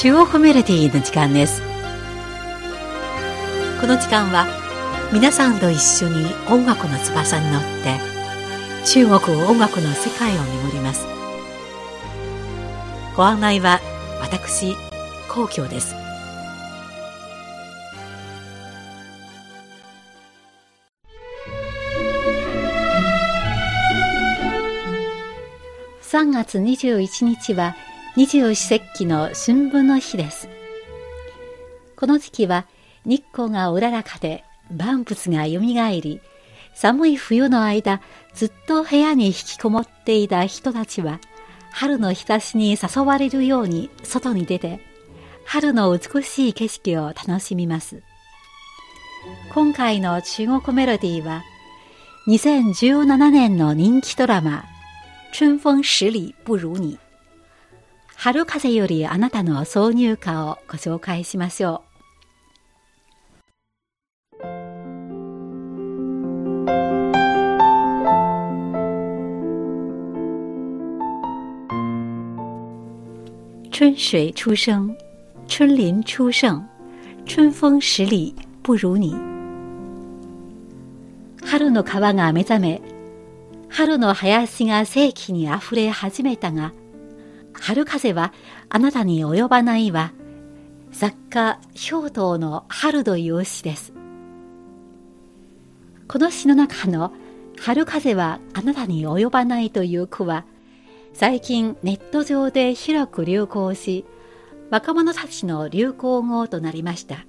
中国メロディの時間です。この時間は皆さんと一緒に音楽の翼に乗って中国音楽の世界を巡ります。ご案内は私皇居です。3月21日は二十四節気の春分の日です。この時期は日光がうららかで万物がよみがえり、寒い冬の間ずっと部屋に引きこもっていた人たちは春の日差しに誘われるように外に出て春の美しい景色を楽しみます。今回の中国メロディーは2017年の人気ドラマ春風十里不如你春風よりあなたの挿入歌をご紹介しましょう。春水初生，春林初盛，春風十里不如你。春の川が目覚め、春の林が世紀にあふれ始めたが、春風はあなたに及ばないは、作家氷頭の春という詩です。この詩の中の春風はあなたに及ばないという句は、最近ネット上で広く流行し、若者たちの流行語となりました。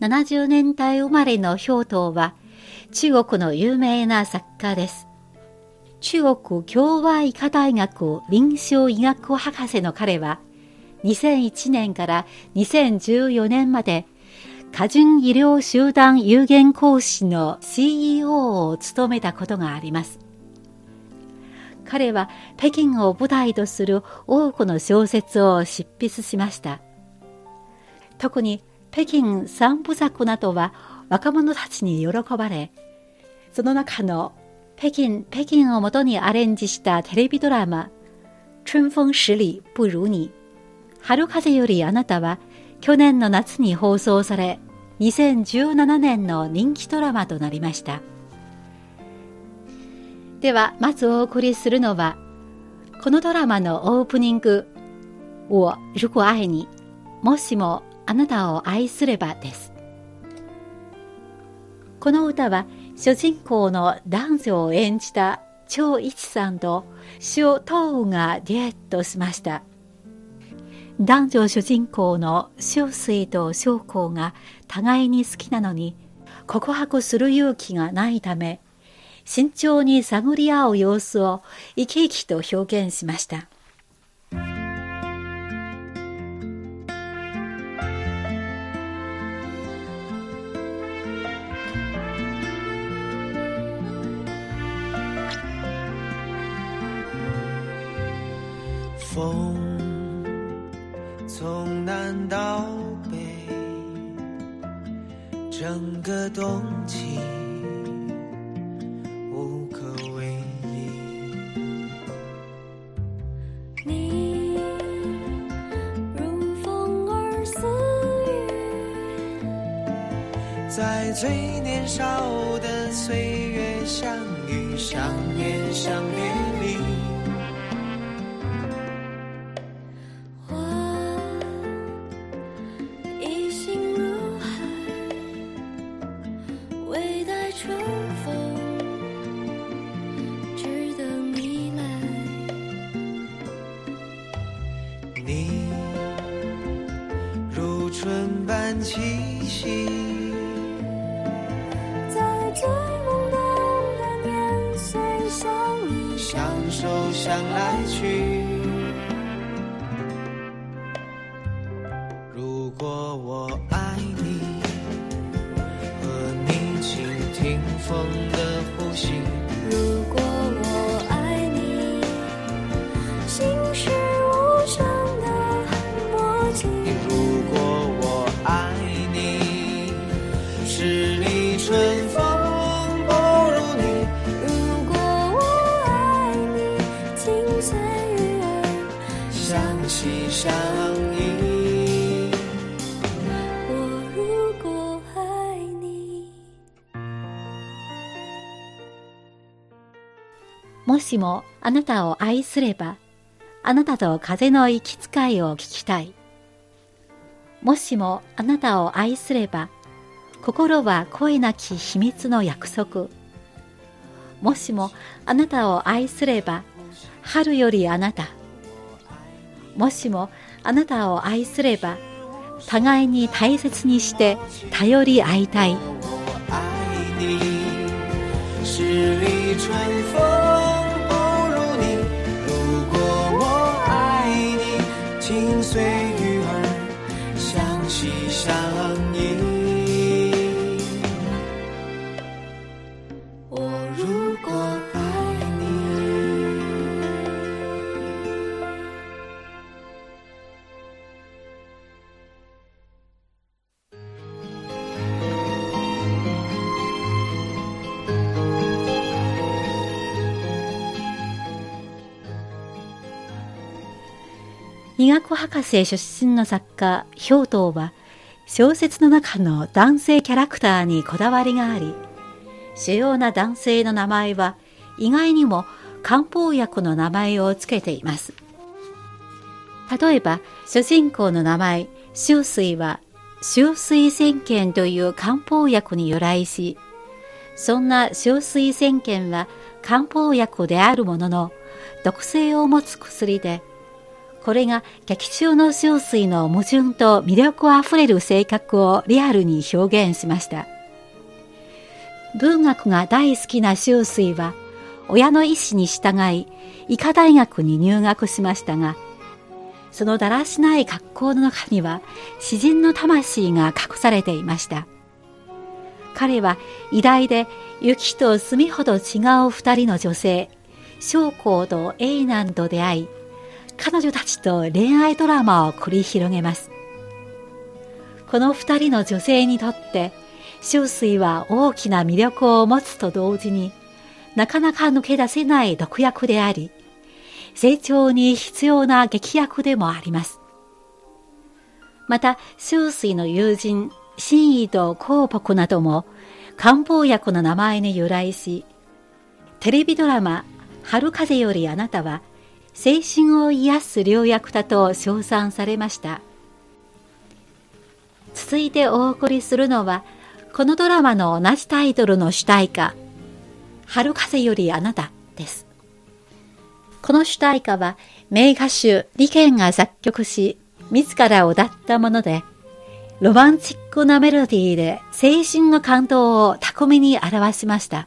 70年代生まれの氷頭は中国の有名な作家です。中国共和医科大学臨床医学博士の彼は、2001年から2014年まで、過順医療集団有限講師の CEO を務めたことがあります。彼は北京を舞台とする多くの小説を執筆しました。特に北京三部作などは若者たちに喜ばれ、その中の北京、北京をもとにアレンジしたテレビドラマ、春風十里不如你、春風よりあなたは去年の夏に放送され、2017年の人気ドラマとなりました。では、まずお送りするのは、このドラマのオープニング、我如果愛に、もしもあなたを愛すればです。この歌は主人公の男女を演じた張一さんと塩東がデュエットしました。男女主人公の塩水と将校が互いに好きなのに告白する勇気がないため慎重に探り合う様子を生き生きと表現しました。风从南到北，整个冬季无可为依。你如风儿似雨，在最年少的岁月相遇、相恋、相气息，在最懵懂的年岁相遇，相守相爱去。如果我爱你，和你倾听风的呼吸。如果我爱你，心事无声的默契。如果。しもあなたを愛すれば、あなたと風の行き使いを聞きたい。もしもあなたを愛すれば、心は声なき秘密の約束。もしもあなたを愛すれば、春よりあなた。もしもあなたを愛すれば、互いに大切にして頼り合いたい。十里春风医学博士出身の作家、氷頭は、小説の中の男性キャラクターにこだわりがあり、主要な男性の名前は意外にも漢方薬の名前を付けています。例えば、主人公の名前、秋水は、秋水仙剣という漢方薬に由来し、そんな秋水仙剣は漢方薬であるものの、毒性を持つ薬で、これが劇中の秋水の矛盾と魅力あふれる性格をリアルに表現しました。文学が大好きな秋水は、親の意思に従い、医科大学に入学しましたが、そのだらしない格好の中には、詩人の魂が隠されていました。彼は偉大で雪と墨ほど違う二人の女性、将校とエイナンと出会い、彼女たちと恋愛ドラマを繰り広げます。この二人の女性にとって、秋水は大きな魅力を持つと同時に、なかなか抜け出せない毒薬であり、成長に必要な劇薬でもあります。また、秋水の友人、真意と広北なども漢方薬の名前に由来し、テレビドラマ、春風よりあなたは、精神を癒す良薬だと称賛されました。続いてお送りするのは、このドラマの同じタイトルの主題歌、春風よりあなたです。この主題歌は名歌手リケンが作曲し、自ら歌ったもので、ロマンチックなメロディーで青春の感動を巧みに表しました。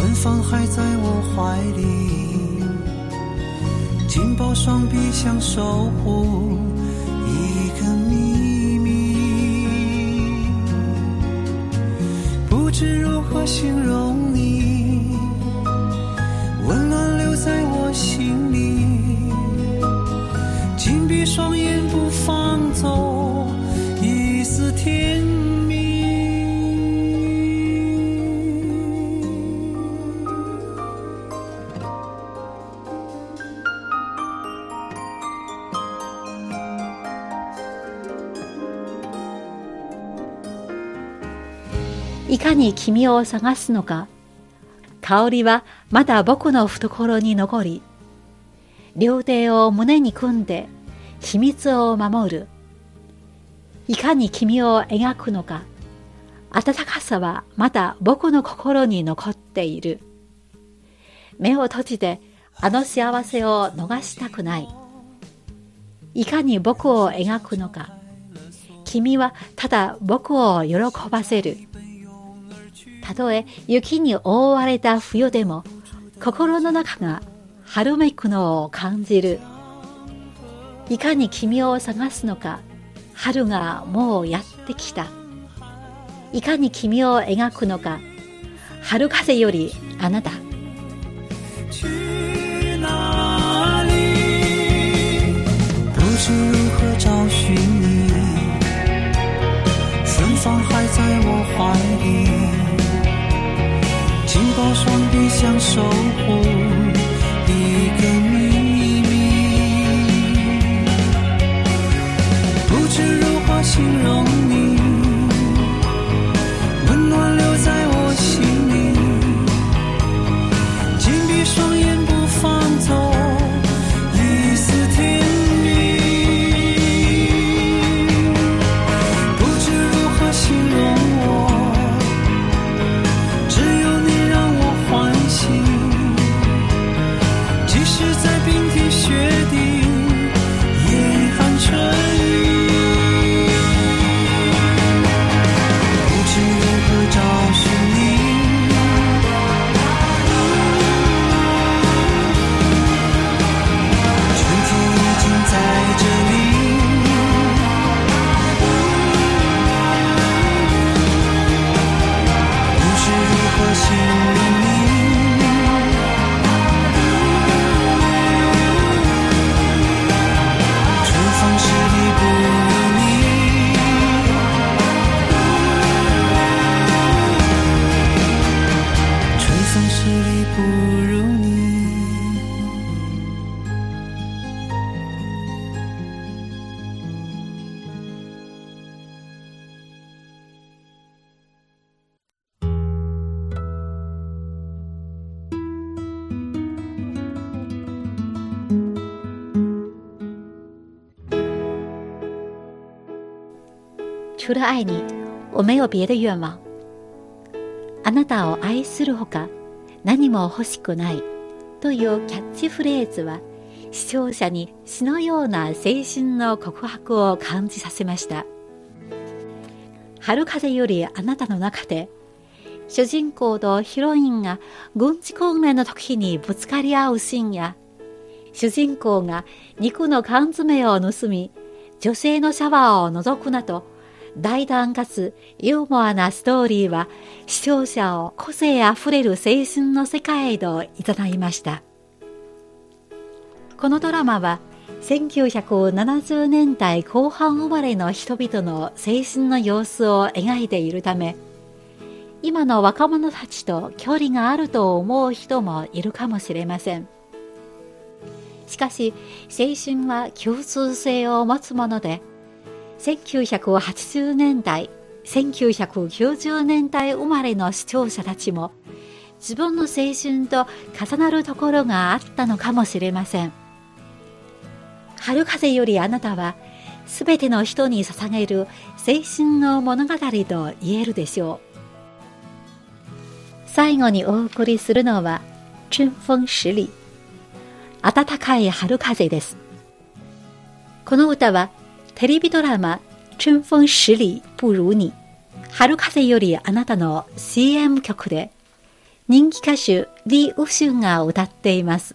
芬芳还在我怀里，紧抱双臂想守护一个秘密，不知如何形容你，温暖留在我心里。紧闭双眼，不放走いかに君を探すのか、香りはまだ僕の懐に残り、両手を胸に組んで秘密を守る。いかに君を描くのか、温かさはまだ僕の心に残っている。目を閉じてあの幸せを逃したくない。いかに僕を描くのか。君はただ僕を喜ばせる。たとえ雪に覆われた冬でも、心の中が春めくのを感じる。いかに君を探すのか、春がもうやってきた。いかに君を描くのか、春風よりあなた。去哪里？不知如何找寻你，芬芳还在我怀里，紧抱双臂想守护一个秘密。不知如何形容除了爱你，我没有别的愿望。あなたを愛するほか何も欲しくないというキャッチフレーズは視聴者に詩のような青春の告白を感じさせました。春風よりあなたの中で主人公とヒロインが軍事訓練の時にぶつかり合うシーンや主人公が肉の缶詰を盗み女性のシャワーを覗くなど大胆かつユーモアなストーリーは視聴者を個性あふれる青春の世界へと誘いました。このドラマは1970年代後半生まれの人々の青春の様子を描いているため今の若者たちと距離があると思う人もいるかもしれません。しかし青春は共通性を持つもので1980年代1990年代生まれの視聴者たちも自分の青春と重なるところがあったのかもしれません。春風よりあなたはすべての人に捧げる青春の物語と言えるでしょう。最後にお送りするのは春風十里。暖かい春風です。この歌はテレビドラマ春風十里不如你。春風よりあなたの CM 曲で人気歌手リ・ウシュンが歌っています。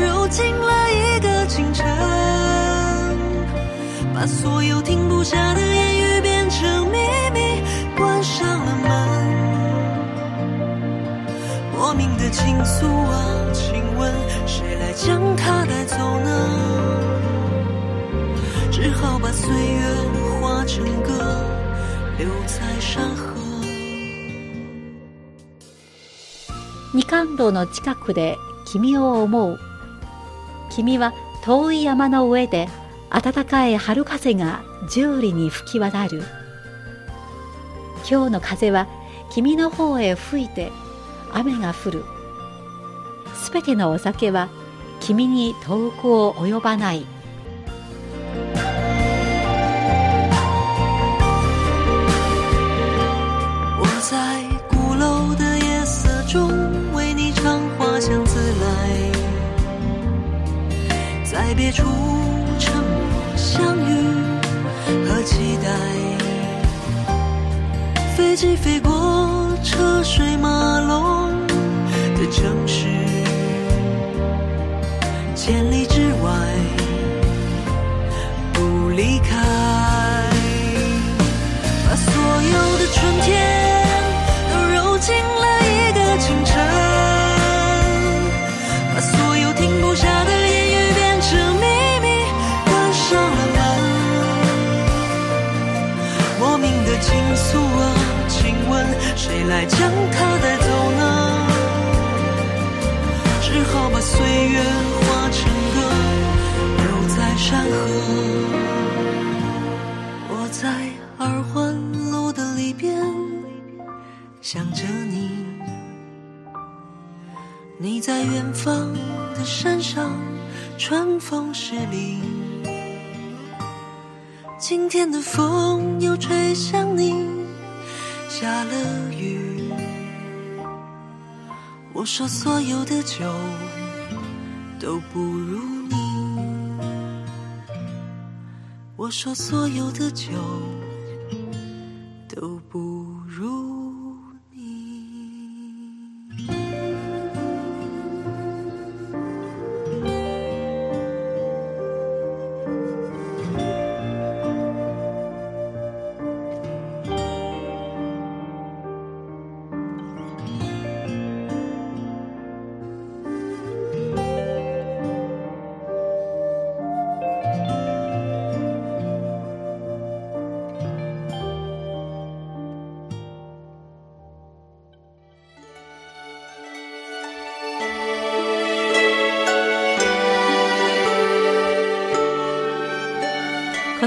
揉进了一个清晨，把所有停不下的言语变成秘密，关上了门。莫名的倾诉啊，请问谁来将它带走呢？只好把岁月化成歌，留在山河。二冠道の近くで君を思う 君は遠い山の上で暖かい春風が十里に吹き渡る。今日の風は君の方へ吹いて雨が降る。すべてのお酒は君に遠くを及ばない。在别处沉默相遇和期待。飞机飞过车水马龙的城市，千里之外不离开。把所有的春天春风十里。今天的风又吹向你，下了雨。我说所有的酒都不如你。我说所有的酒